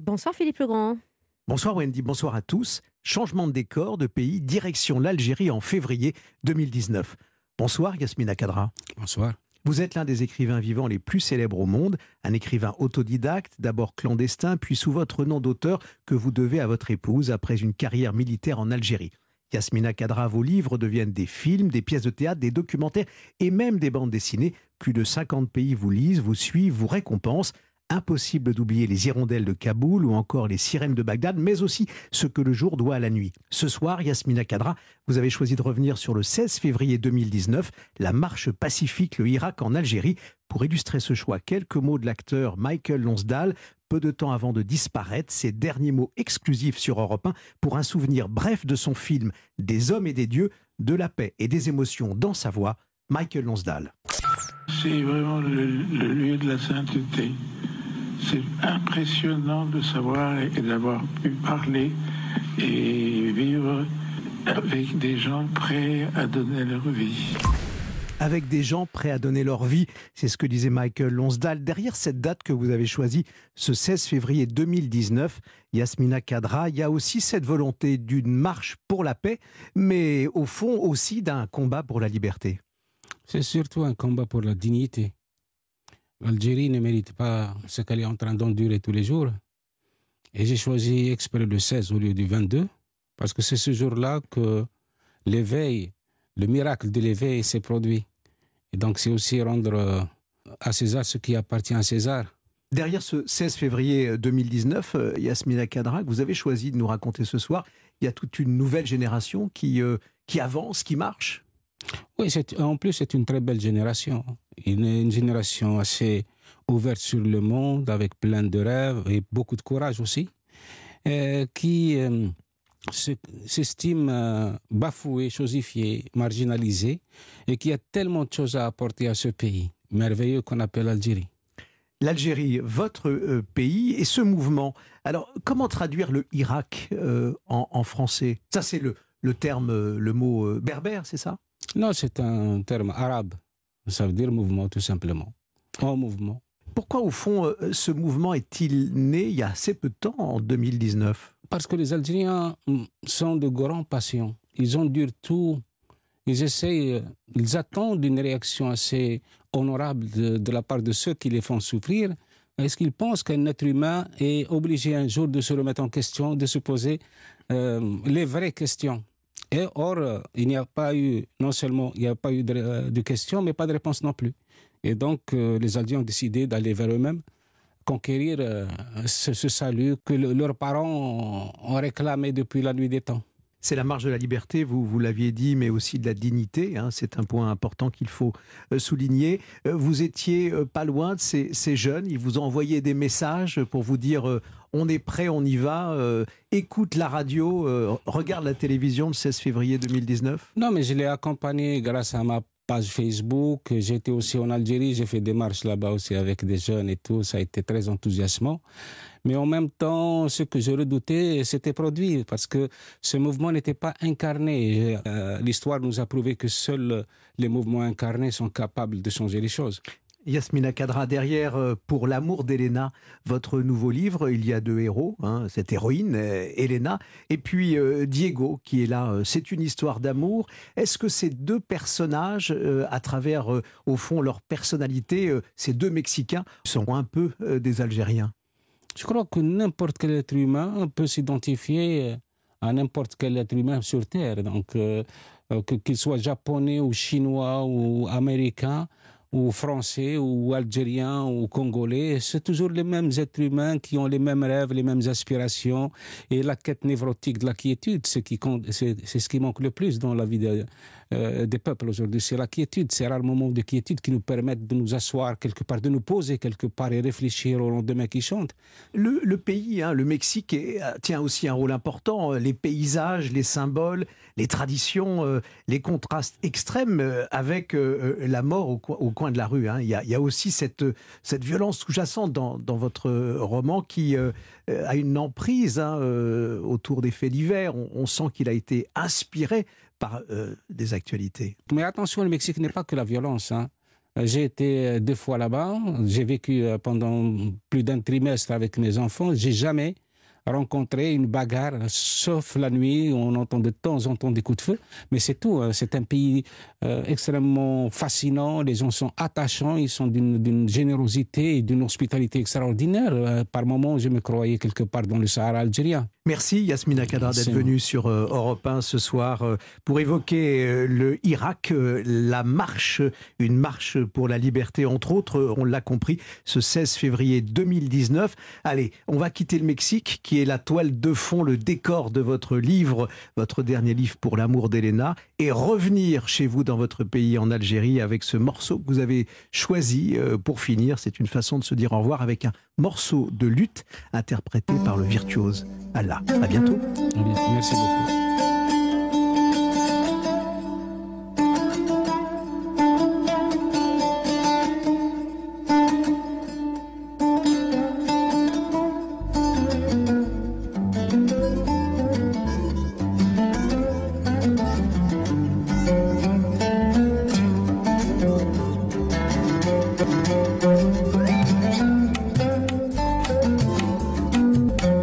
Bonsoir Philippe Legrand. Bonsoir Wendy, bonsoir à tous. Changement de décor de pays, direction l'Algérie en février 2019. Bonsoir Yasmina Kadra. Bonsoir. Vous êtes l'un des écrivains vivants les plus célèbres au monde, un écrivain autodidacte, d'abord clandestin, puis sous votre nom d'auteur que vous devez à votre épouse après une carrière militaire en Algérie. Yasmina Kadra, vos livres deviennent des films, des pièces de théâtre, des documentaires et même des bandes dessinées. Plus de 50 pays vous lisent, vous suivent, vous récompensent. Impossible d'oublier les hirondelles de Kaboul ou encore les sirènes de Bagdad, mais aussi ce que le jour doit à la nuit. Ce soir, Yasmina Kadra, vous avez choisi de revenir sur le 16 février 2019, la marche pacifique, le Irak en Algérie. Pour illustrer ce choix, quelques mots de l'acteur Michael Lonsdale, peu de temps avant de disparaître, ses derniers mots exclusifs sur Europe 1 pour un souvenir bref de son film Des hommes et des dieux, de la paix et des émotions dans sa voix, Michael Lonsdale. C'est vraiment le lieu de la sainteté c'est impressionnant de savoir et d'avoir pu parler et vivre avec des gens prêts à donner leur vie. Avec des gens prêts à donner leur vie, c'est ce que disait Michael Lonsdal. Derrière cette date que vous avez choisie, ce 16 février 2019, Yasmina Kadra, il y a aussi cette volonté d'une marche pour la paix, mais au fond aussi d'un combat pour la liberté. C'est surtout un combat pour la dignité. L'Algérie ne mérite pas ce qu'elle est en train d'endurer tous les jours. Et j'ai choisi exprès le 16 au lieu du 22, parce que c'est ce jour-là que l'éveil, le miracle de l'éveil s'est produit. Et donc c'est aussi rendre euh, à César ce qui appartient à César. Derrière ce 16 février 2019, euh, Yasmina Kadra, vous avez choisi de nous raconter ce soir, il y a toute une nouvelle génération qui, euh, qui avance, qui marche? Oui, en plus, c'est une très belle génération. Une, une, génération assez ouverte sur le monde, avec plein de rêves et beaucoup de courage aussi, euh, qui euh, s'estime euh, bafouée, chosifiée, marginalisée, et qui a tellement de choses à apporter à ce pays merveilleux qu'on appelle l'Algérie. L'Algérie, votre euh, pays, et ce mouvement. Alors, comment traduire le Irak en, en, français? Ça, c'est le, le terme, le mot berbère, c'est ça? Non, c'est un terme arabe. Ça veut dire mouvement, tout simplement. En mouvement. Pourquoi, au fond, euh, ce mouvement est-il né il y a assez peu de temps, en 2019 Parce que les Algériens mm, sont de grands patients. Ils endurent tout. Ils essayent, euh, ils attendent une réaction assez honorable de, de la part de ceux qui les font souffrir. Est-ce qu'ils pensent qu'un être humain est obligé un jour de se remettre en question, de se poser euh, les vraies questions? Et or, il n'y a pas eu, non seulement il n'y a pas eu de, euh, questions, mais pas de réponse non plus. Et donc, euh, les Algériens ont décidé d'aller vers eux-mêmes, conquérir euh, ce, salut que le, leurs parents ont réclamé depuis la nuit des temps. C'est la marge de la liberté, vous, vous l'aviez dit, mais aussi de la dignité. Hein, c'est un point important qu'il faut euh, souligner. Euh, vous étiez euh, pas loin de ces, ces, jeunes. Ils vous ont envoyé des messages pour vous dire on est prêt, on y va. Écoute la radio, regarde la télévision le 16 février 2019. Non, mais je l'ai accompagné grâce à ma page Facebook. J'étais aussi en Algérie, j'ai fait des marches là-bas aussi avec des jeunes et tout. Ça a été très enthousiasmant. Mais en même temps, ce que je redoutais s'était produit parce que ce mouvement n'était pas incarné. Euh, L'histoire nous a prouvé que seuls les mouvements incarnés sont capables de changer les choses. Yasmina Kadra, derrière euh, Pour l'amour d'Elena, votre nouveau livre, il y a deux héros, hein, cette héroïne, euh, Elena, et puis euh, Diego qui est là. C'est une histoire d'amour. Est-ce que ces deux personnages, à travers, au fond, leur personnalité, ces deux Mexicains, sont un peu des Algériens? Je crois que n'importe quel être humain peut s'identifier à n'importe quel être humain sur Terre. Donc, qu'il soit japonais ou chinois ou américain, ou français, ou algériens, ou congolais, c'est toujours les mêmes êtres humains qui ont les mêmes rêves, les mêmes aspirations. Et la quête névrotique de la quiétude, c'est ce qui manque le plus dans la vie euh, des peuples aujourd'hui. C'est la quiétude, ces rares moments de quiétude qui nous permettent de nous asseoir quelque part, de nous poser quelque part et réfléchir au lendemain qui chante. Le, pays, hein, le Mexique, est, tient aussi un rôle important. Les paysages, les symboles, les traditions, euh, les contrastes extrêmes euh, avec euh, la mort au, au, coin de la rue. Hein. Il, y a, aussi cette, violence sous-jacente dans, votre roman qui euh, a une emprise hein, euh, autour des faits divers. On, on sent qu'il a été inspiré par euh, des actualités. Mais attention, le Mexique n'est pas que la violence. Hein. J'ai été deux fois là-bas. J'ai vécu pendant plus d'un trimestre avec mes enfants. J'ai jamais rencontrer une bagarre, sauf la nuit, on entend de temps en temps des coups de feu, mais c'est tout. Hein. C'est un pays euh, extrêmement fascinant, les gens sont attachants, ils sont d'une générosité et d'une hospitalité extraordinaire. Euh, par moments, je me croyais quelque part dans le Sahara algérien. Merci Yasmina Kadra d'être venue sur euh, Europe 1 ce soir pour évoquer le Irak, la marche, une marche pour la liberté entre autres, on l'a compris, ce 16 février 2019. Allez, on va quitter le Mexique qui est la toile de fond, le décor de votre livre, votre dernier livre pour l'amour d'Elena, et revenir chez vous dans votre pays, en Algérie, avec ce morceau que vous avez choisi euh, pour finir. C'est une façon de se dire au revoir avec un morceau de lutte interprété par le virtuose Allah. À bientôt. Merci beaucoup.